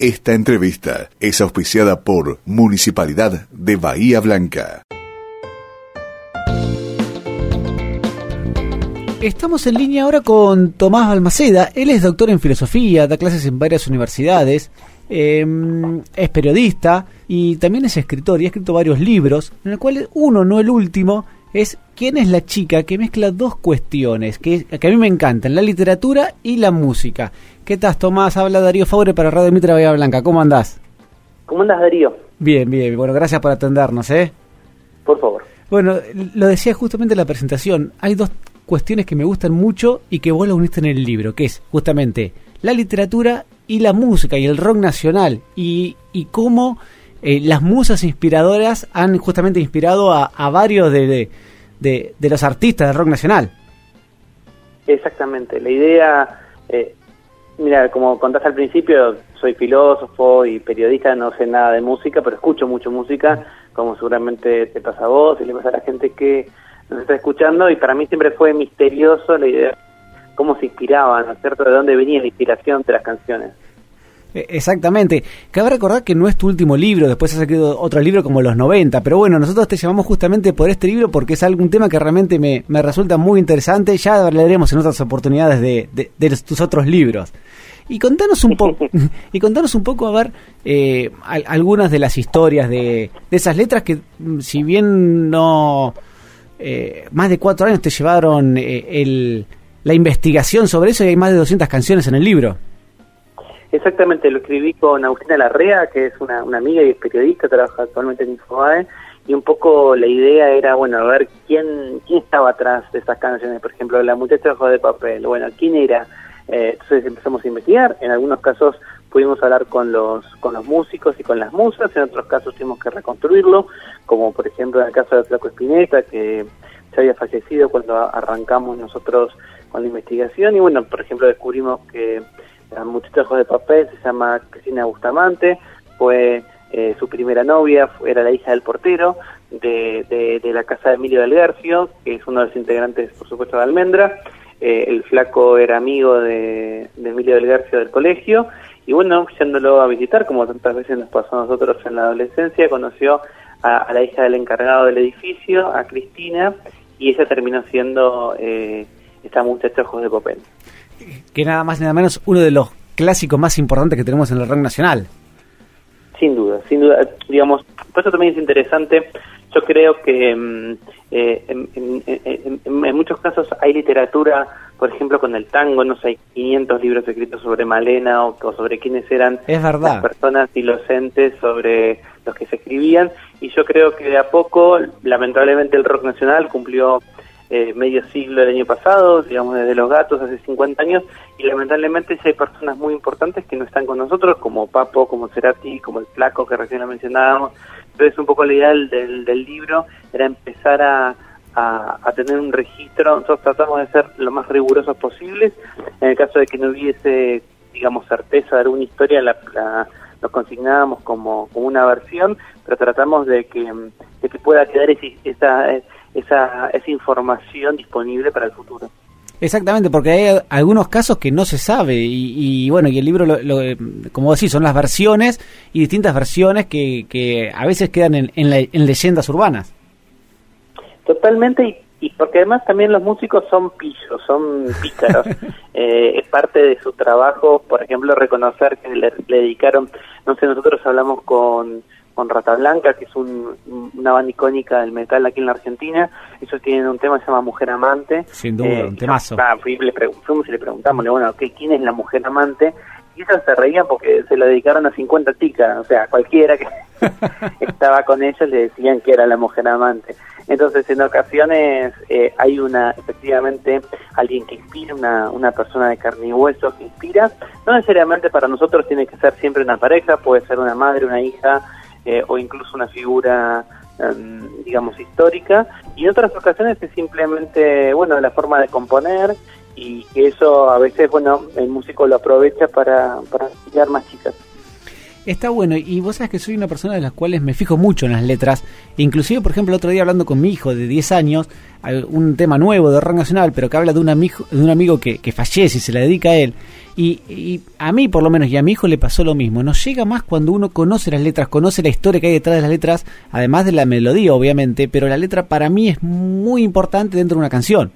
Esta entrevista es auspiciada por Municipalidad de Bahía Blanca. Estamos en línea ahora con Tomás Balmaceda. Él es doctor en filosofía, da clases en varias universidades, em, es periodista y también es escritor y ha escrito varios libros, en los cuales uno, no el último, es quién es la chica que mezcla dos cuestiones que, que a mí me encantan, la literatura y la música. ¿Qué tal, Tomás? Habla Darío Faure para Radio Mitra Bahía Blanca. ¿Cómo andás? ¿Cómo andás, Darío? Bien, bien. Bueno, gracias por atendernos, ¿eh? Por favor. Bueno, lo decía justamente en la presentación. Hay dos cuestiones que me gustan mucho y que vos las uniste en el libro, que es justamente la literatura y la música y el rock nacional y, y cómo eh, las musas inspiradoras han justamente inspirado a, a varios de, de, de, los artistas del rock nacional. Exactamente, la idea, eh, mira, como contaste al principio, soy filósofo y periodista, no sé nada de música, pero escucho mucho música, como seguramente te pasa a vos y le pasa a la gente que nos está escuchando, y para mí siempre fue misterioso la idea, cómo se inspiraban, ¿no es cierto?, de dónde venía la inspiración de las canciones. E, exactamente. Cabe recordar que no es tu último libro, después has escrito otro libro como los 90, pero bueno, nosotros te llamamos justamente por este libro porque es algún tema que realmente me, me resulta muy interesante. Ya hablaremos en otras oportunidades de, de, de tus otros libros. Y contanos un poco, y contanos un poco a ver eh, algunas de las historias de, de, esas letras que, mm, si bien no eh, más de cuatro años te llevaron eh, el, la investigación sobre eso y hay más de 200 canciones en el libro. Exactamente, lo escribí con Agustina Larrea, que es una, amiga y es periodista, trabaja actualmente en Infobae, y un poco la idea era, bueno, a ver quién quién estaba atrás de esas canciones, por ejemplo, La muchacha de de papel, bueno, quién era. Eh, entonces empezamos a investigar, en algunos casos pudimos hablar con los con los músicos y con las musas, en otros casos tuvimos que reconstruirlo, como por ejemplo en el caso de Flaco Espineta, que se había fallecido cuando arrancamos nosotros con la investigación, y bueno, por ejemplo descubrimos que la muchacha de papel se llama Cristina Bustamante, fue eh, su primera novia, era la hija del portero de, de, la casa de Emilio del Garcio, que es uno de los integrantes, por supuesto, de Almendra. Eh, el flaco era amigo de, de, Emilio del Garcio del colegio, y bueno, yéndolo a visitar, como tantas veces nos pasó a nosotros en la adolescencia, conoció a, a la hija del encargado del edificio, a Cristina, y ella terminó siendo eh, esta muchacha ojos de papel que nada más y nada menos uno de los clásicos más importantes que tenemos en el rock nacional. Sin duda, sin duda, digamos, por eso también es interesante, yo creo que mm, eh, en, en, en, en, muchos casos hay literatura, por ejemplo, con el tango, no sé, hay 500 libros escritos sobre Malena o, o sobre quiénes eran es verdad. las personas inocentes, sobre los que se escribían, y yo creo que de a poco, lamentablemente, el rock nacional cumplió eh, medio siglo del año pasado, digamos desde Los Gatos hace 50 años, y lamentablemente hay personas muy importantes que no están con nosotros, como Papo, como Cerati, como el Flaco que recién lo mencionábamos. Entonces un poco la idea del, del libro era empezar a, a, tener un registro, nosotros tratamos de ser lo más rigurosos posibles, en el caso de que no hubiese, digamos, certeza de alguna historia, la, la nos consignábamos como, como una versión, pero tratamos de que, de que pueda quedar esa, esa esa, esa información disponible para el futuro. Exactamente, porque hay algunos casos que no se sabe y, y bueno, y el libro, lo, lo, como decís, son las versiones y distintas versiones que, que a veces quedan en, en, la, en leyendas urbanas. Totalmente, y, y, porque además también los músicos son pillos, son pícaros. eh, es parte de su trabajo, por ejemplo, reconocer que le, le dedicaron, no sé, nosotros hablamos con con Rata Blanca, que es un, una banda icónica del metal aquí en la Argentina. Ellos tienen un tema que se llama Mujer Amante. Sin duda, eh, un temazo. Ah, le fuimos y le preguntamos, bueno, ¿qué, ¿quién es la Mujer Amante? Y ellos se reían porque se lo dedicaron a 50 chicas, o sea, cualquiera que estaba con ellos le decían que era la Mujer Amante. Entonces, en ocasiones eh, hay una, efectivamente, alguien que inspira, una, una persona de carne y hueso que inspira. No necesariamente para nosotros tiene que ser siempre una pareja, puede ser una madre, una hija, eh, o incluso una figura, um, digamos, histórica, y en otras ocasiones es simplemente, bueno, la forma de componer y que eso a veces, bueno, el músico lo aprovecha para, para más chicas. Está bueno, y vos sabes que soy una persona de las cuales me fijo mucho en las letras. Inclusive, por ejemplo, el otro día hablando con mi hijo de 10 años, un tema nuevo de rock nacional, pero que habla de un amigo, de un amigo que, que fallece y se le dedica a él. Y, y, a mí, por lo menos, y a mi hijo le pasó lo mismo. Nos llega más cuando uno conoce las letras, conoce la historia que hay detrás de las letras, además de la melodía, obviamente, pero la letra para mí es muy importante dentro de una canción.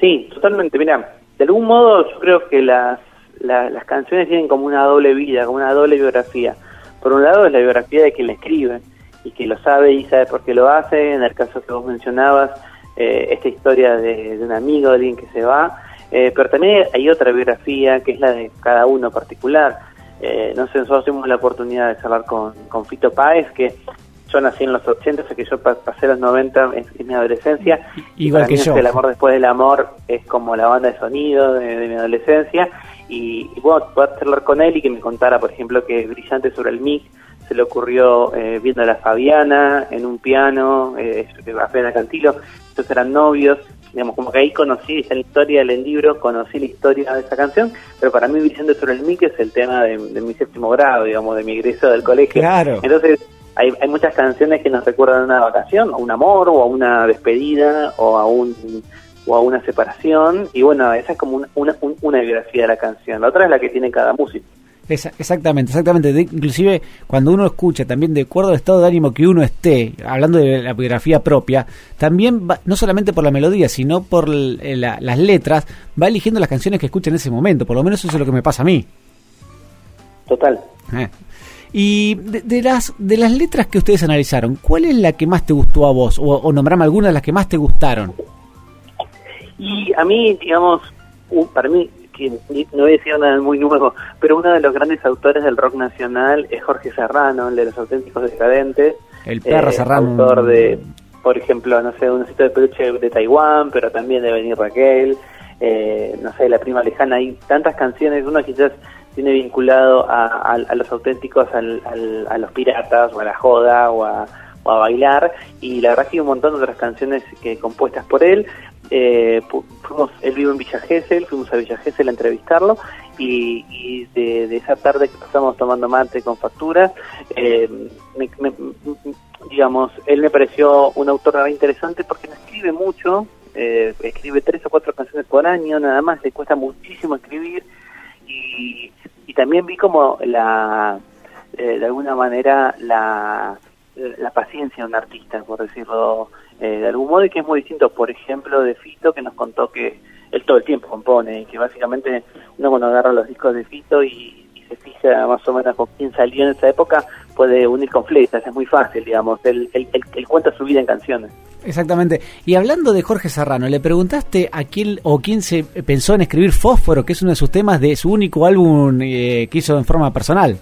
Sí, totalmente. Mira, de algún modo yo creo que las las canciones tienen como una doble vida, como una doble biografía. Por un lado es la biografía de quien la escribe y que lo sabe y sabe por qué lo hace. En el caso que vos mencionabas, eh, esta historia de, un amigo, de alguien que se va. Eh, pero también hay otra biografía que es la de cada uno particular. Eh, no sé, nosotros tuvimos la oportunidad de hablar con, con Fito Páez, que yo nací en los 80, o sea que yo pasé los 90 en, mi adolescencia. Igual que yo. El amor después del amor es como la banda de sonido de mi adolescencia y, y bueno, poder charlar con él y que me contara, por ejemplo, que Brillante sobre el MIG se le ocurrió eh, viendo a la Fabiana en un piano, eh, a Cantilo, ellos eran novios, digamos, como que ahí conocí esa historia del libro, conocí la historia de esa canción, pero para mí Brillante sobre el MIG es el tema de, mi séptimo grado, digamos, de mi ingreso del colegio. Claro. Entonces, hay, hay muchas canciones que nos recuerdan a una vacación, a un amor, o a una despedida, o a un o a una separación, y bueno, esa es como una, una, una biografía de la canción, la otra es la que tiene cada músico. exactamente, exactamente. inclusive cuando uno escucha también de acuerdo al estado de ánimo que uno esté, hablando de la biografía propia, también no solamente por la melodía, sino por las letras, va eligiendo las canciones que escucha en ese momento. Por lo menos eso es lo que me pasa a mí. Total. Eh. Y de, las de las letras que ustedes analizaron, ¿cuál es la que más te gustó a vos? O, o nombrame algunas de las que más te gustaron. Y a mí, digamos, para mí, que no voy a decir nada muy nuevo, pero uno de los grandes autores del rock nacional es Jorge Serrano, el de los auténticos decadentes. El perro eh, Serrano. Autor de, por ejemplo, no sé, un sitio de peluche de Taiwán, pero también de Venir Raquel, eh, no sé, La Prima Lejana, hay tantas canciones, uno quizás tiene vinculado a, los auténticos, a los piratas, o a la joda, o a, a bailar, y la verdad que hay un montón de otras canciones que compuestas por él, eh, fuimos, él vive en Villa Gesell, fuimos a Villa Gesell a entrevistarlo y, de, esa tarde que pasamos tomando mate con facturas, eh, digamos, él me pareció un autor muy interesante porque no escribe mucho, eh, escribe tres o cuatro canciones por año, nada más, le cuesta muchísimo escribir y, y también vi como la, eh, de alguna manera, la, la paciencia de un artista, por decirlo eh, de algún modo y que es muy distinto, por ejemplo, de Fito, que nos contó que él todo el tiempo compone y que básicamente uno cuando agarra los discos de Fito y, se fija más o menos con quién salió en esa época, puede unir con flechas, es muy fácil, digamos, él, él, cuenta su vida en canciones. Exactamente. Y hablando de Jorge Serrano, ¿le preguntaste a quién o quién se pensó en escribir Fósforo, que es uno de sus temas de su único álbum eh, que hizo en forma personal?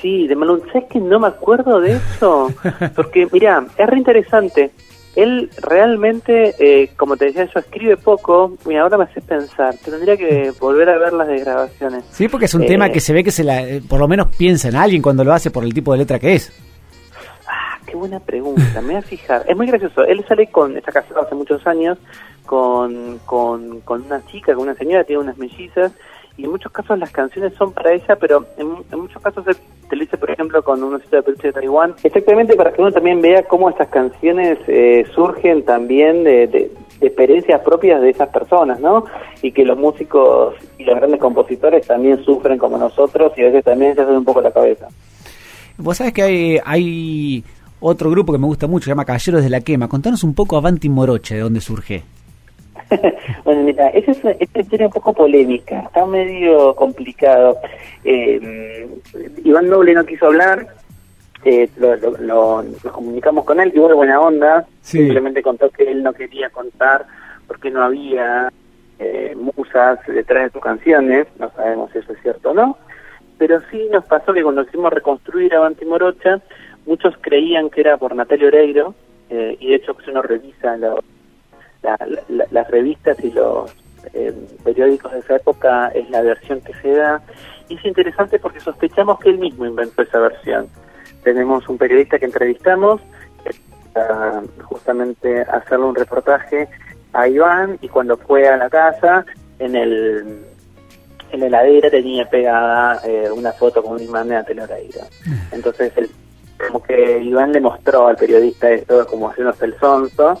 Sí, de Malone, ¿sabes que no me acuerdo de eso? Porque, mira, es re interesante. Él realmente, eh, como te decía, yo escribe poco y ahora me hace pensar. Tendría que volver a ver las de grabaciones. Sí, porque es un tema eh, que se ve que se la, eh, por lo menos piensa en alguien cuando lo hace por el tipo de letra que es. Ah, qué buena pregunta. me voy a fijar. Es muy gracioso. Él sale con, está casado hace muchos años, con, con, con una chica, con una señora, tiene unas mellizas y en muchos casos las canciones son para ella, pero en, muchos casos se, te lo por ejemplo, con un sitio de peluche de Taiwán, exactamente para que uno también vea cómo estas canciones eh, surgen también de, experiencias propias de esas personas, ¿no? Y que los músicos y los grandes compositores también sufren como nosotros y a veces también se hacen un poco la cabeza. Vos sabés que hay, hay otro grupo que me gusta mucho, se llama Caballeros de la Quema. Contanos un poco Avanti Moroche, de dónde surge. bueno, mira, esa es una, historia un poco polémica, está medio complicado. Eh, Iván Noble no quiso hablar, eh, lo, nos comunicamos con él, tuvo de buena onda, simplemente contó que él no quería contar porque no había eh, musas detrás de sus canciones, no sabemos si eso es cierto o no, pero sí nos pasó que cuando quisimos reconstruir a Morocha, muchos creían que era por Natalia Oreiro, eh, y de hecho si uno revisa la las revistas y los eh, periódicos de esa época es la versión que se da. Y es interesante porque sospechamos que él mismo inventó esa versión. Tenemos un periodista que entrevistamos, para justamente hacerle un reportaje a Iván y cuando fue a la casa, en el en la heladera tenía pegada eh, una foto con un imán de Antel Oreiro. Entonces, el, como que Iván le mostró al periodista esto como haciéndose el sonso,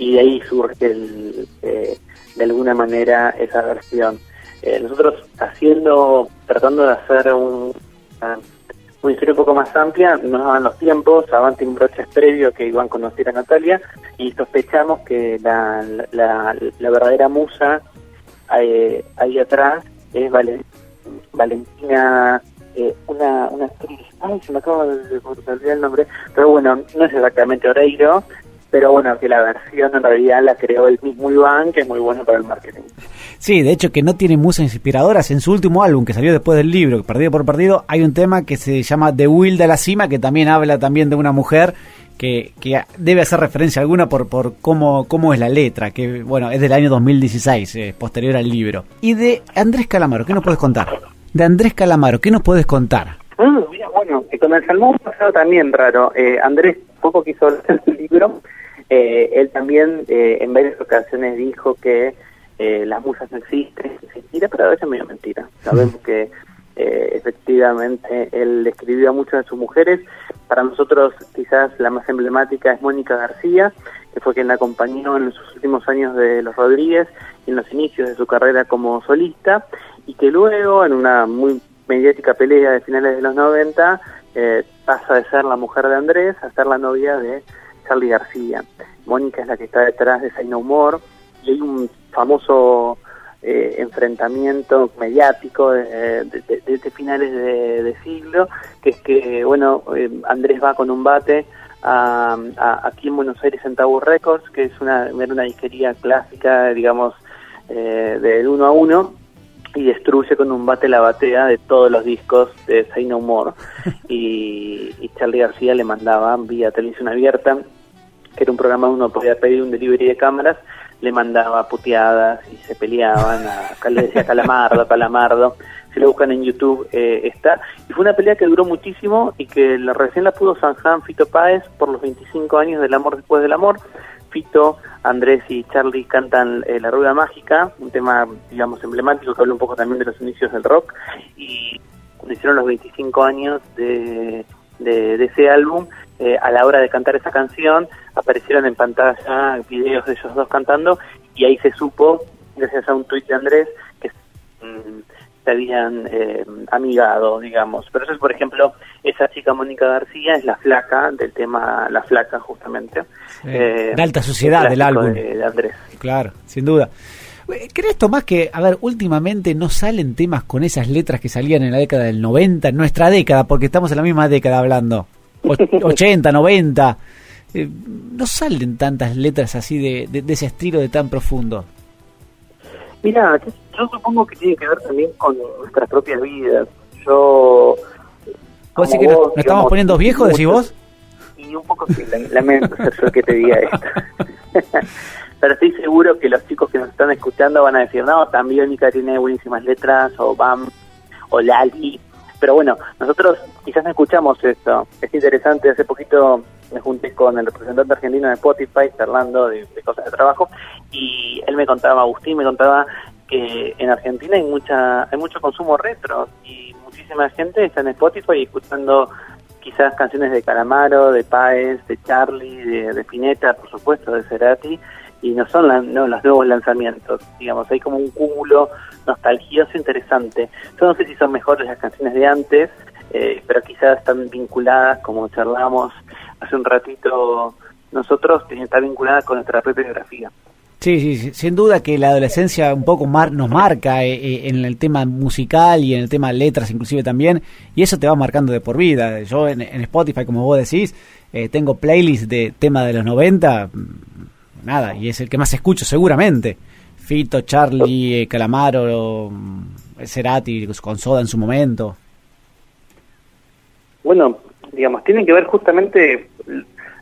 y de ahí surge el, eh, de alguna manera esa versión. Eh, nosotros haciendo, tratando de hacer un, una, historia un poco más amplia, nos daban los tiempos, Avanti un broche previo que Iván conociera a Natalia, y sospechamos que la, la, la verdadera musa eh, ahí atrás es Valen- Valentina, eh, una, una actriz, ay, se me acaba de, de el nombre, pero bueno, no es exactamente Oreiro, pero bueno, que la versión en realidad la creó el mismo Iván, que es muy bueno para el marketing. Sí, de hecho que no tiene musas inspiradoras. En su último álbum, que salió después del libro, Perdido por Perdido, hay un tema que se llama The Will de la Cima, que también habla también de una mujer que, que debe hacer referencia alguna por, por cómo, cómo es la letra, que bueno, es del año 2016, eh, posterior al libro. Y de Andrés Calamaro, ¿qué nos puedes contar? De Andrés Calamaro, ¿qué nos puedes contar? Ah, mira, bueno, con el salmón pasado también raro. Eh, Andrés poco quiso leer el libro. Eh, él también eh, en varias ocasiones dijo que eh, las musas no existen, mentira, pero a veces es medio mentira. Sabemos que eh, efectivamente él escribió a muchas de sus mujeres. Para nosotros quizás la más emblemática es Mónica García, que fue quien la acompañó en sus últimos años de Los Rodríguez y en los inicios de su carrera como solista, y que luego en una muy mediática pelea de finales de los 90 eh, pasa de ser la mujer de Andrés a ser la novia de Charlie García. Mónica es la que está detrás de Say No More y hay un famoso eh, enfrentamiento mediático de, de, de, de finales de, siglo, que es que, bueno, eh, Andrés va con un bate a, a, aquí en Buenos Aires en Tower Records, que es una, era una disquería clásica, digamos, eh, del uno a uno, y destruye con un bate la batea de todos los discos de Say No More. y, y Charlie García le mandaba vía televisión abierta, que era un programa donde uno podía pedir un delivery de cámaras, le mandaba puteadas y se peleaban, a, le decía Calamardo, Calamardo. Si lo buscan en YouTube eh, está. Y fue una pelea que duró muchísimo y que recién la pudo zanjar Fito Páez por los 25 años del amor después del amor. Fito, Andrés y Charlie cantan eh, La Rueda Mágica, un tema, digamos, emblemático que habla un poco también de los inicios del rock. Y hicieron los 25 años de, de, de ese álbum, eh, a la hora de cantar esa canción, aparecieron en pantalla videos de ellos dos cantando y ahí se supo, gracias a un tuit de Andrés, que mmm, se habían eh, amigado, digamos. Pero eso es, por ejemplo, esa chica Mónica García es la flaca del tema La Flaca, justamente. Eh, de alta sociedad del álbum. De, de Andrés. Claro, sin duda. ¿Crees, Tomás, que, a ver, últimamente no salen temas con esas letras que salían en la década del 90, en nuestra década, porque estamos en la misma década hablando? 80, 90. Eh, no salen tantas letras así de, de, de, ese estilo de tan profundo. Mira, yo supongo que tiene que ver también con nuestras propias vidas. Yo. ¿Vos que nos, nos estamos poniendo viejos, decís vos? Y un poco sí, lamento ser yo que te diga esto. Pero estoy seguro que los chicos que nos están escuchando van a decir, no, también Biónica tiene buenísimas letras, o Bam, o Lali. Pero bueno, nosotros quizás escuchamos esto. Es interesante, hace poquito me junté con el representante argentino de Spotify charlando de, cosas de trabajo y él me contaba, Agustín me contaba que en Argentina hay mucha hay mucho consumo retro y muchísima gente está en Spotify escuchando quizás canciones de Calamaro, de Páez, de Charlie, de, de Pineta, por supuesto, de Cerati y no son la, no, los nuevos lanzamientos, digamos, hay como un cúmulo nostalgioso interesante. Yo no sé si son mejores las canciones de antes, eh, pero quizás están vinculadas, como charlamos hace un ratito nosotros, está vinculada con nuestra propia biografía. Sí, sí, sin duda que la adolescencia un poco mar, nos marca eh, eh, en el tema musical y en el tema letras inclusive también, y eso te va marcando de por vida. Yo en, Spotify, como vos decís, eh, tengo playlists de tema de los 90, nada, y es el que más escucho seguramente. Fito, Charlie, eh, Calamaro, Cerati, con Soda en su momento. Bueno, digamos, tiene que ver justamente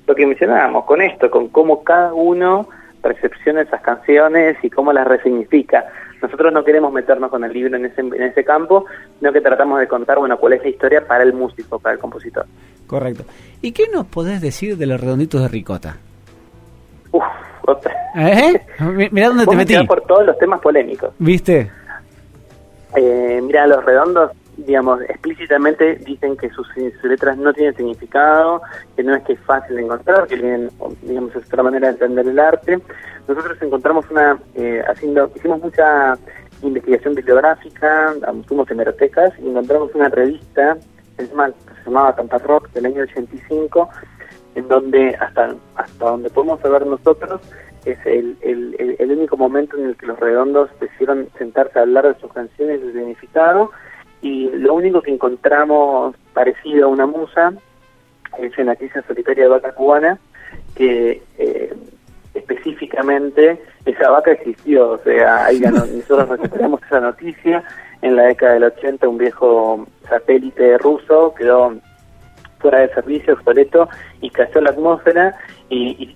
lo que mencionábamos con esto, con cómo cada uno recepciona esas canciones y cómo las resignifica. Nosotros no queremos meternos con el libro en ese, en ese campo, sino que tratamos de contar, bueno, cuál es la historia para el músico, para el compositor. Correcto. ¿Y qué nos podés decir de los redonditos de ricota? Uf, ¿Eh? Mirá dónde te metí. por todos los temas polémicos. ¿Viste? Eh, mira, los redondos, digamos, explícitamente dicen que sus, letras no tienen significado, que no es que es fácil de encontrar, que tienen, digamos, es otra manera de entender el arte. Nosotros encontramos una, eh, haciendo, hicimos mucha investigación bibliográfica, fuimos hemerotecas y encontramos una revista, es más, se llamaba Tampa Rock del año 85, en donde hasta hasta donde podemos saber nosotros es el, el, el, único momento en el que los redondos decidieron sentarse a hablar de sus canciones su significado y lo único que encontramos parecido a una musa es en la solitaria de vaca cubana que eh, específicamente esa vaca existió, o sea, ahí nosotros recuperamos esa noticia, en la década del 80 un viejo satélite ruso quedó fuera de servicio, obsoleto, y cayó la atmósfera y,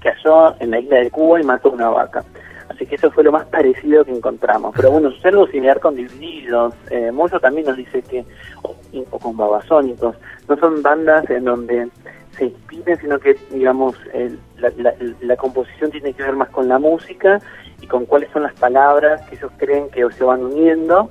cayó en la isla de Cuba y mató una vaca. Así que eso fue lo más parecido que encontramos. Pero bueno, sucede algo similar con Divididos. Eh, también nos dice que, o, con Babasónicos, no son bandas en donde se inspiren, sino que, digamos, la, composición tiene que ver más con la música y con cuáles son las palabras que ellos creen que se van uniendo.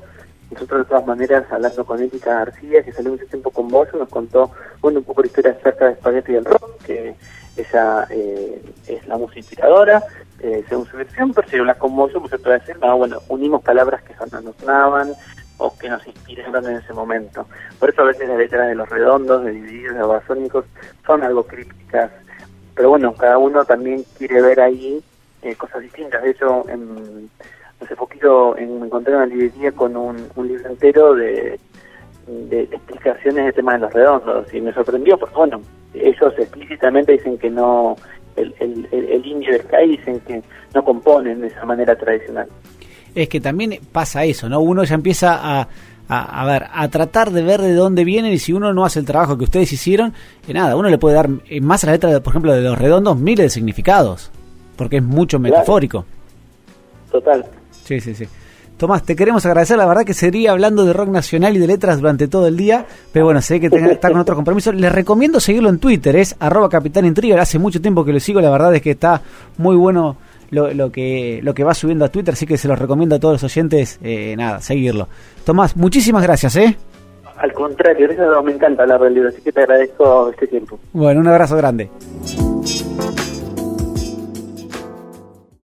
Nosotros, de todas maneras, hablando con Ética García, que salió mucho tiempo con vos, nos contó bueno, un poco la historia acerca de Spaghetti del Rock, que ella eh, es la música inspiradora, eh, según su versión, pero si la conmoción, pues se puede decir, no, bueno, unimos palabras que nos sonaban o que nos inspiraron en ese momento. Por eso a veces las letras de los redondos, de divididos, de basónicos, son algo crípticas. Pero bueno, cada uno también quiere ver ahí eh, cosas distintas. De hecho, en, hace poquito en, me encontré en una librería con un, un libro entero de, de, explicaciones de temas de los redondos y me sorprendió porque, bueno, ellos explícitamente dicen que no, el, el, el, indio del CAI dicen que no componen de esa manera tradicional. Es que también pasa eso, ¿no? Uno ya empieza a, a, ver, a tratar de ver de dónde vienen y si uno no hace el trabajo que ustedes hicieron, que nada, uno le puede dar eh, más a la letra, por ejemplo, de los redondos, miles de significados, porque es mucho metafórico. Total. Sí, sí, sí. Tomás, te queremos agradecer, la verdad que sería hablando de rock nacional y de letras durante todo el día, pero bueno, sé que está con otro compromiso. Les recomiendo seguirlo en Twitter, es arroba Capitán Intriga, hace mucho tiempo que lo sigo, la verdad es que está muy bueno lo, lo, que, lo que va subiendo a Twitter, así que se los recomiendo a todos los oyentes, eh, nada, seguirlo. Tomás, muchísimas gracias, ¿eh? Al contrario, eso me encanta hablar del libro, así que te agradezco este tiempo. Bueno, un abrazo grande.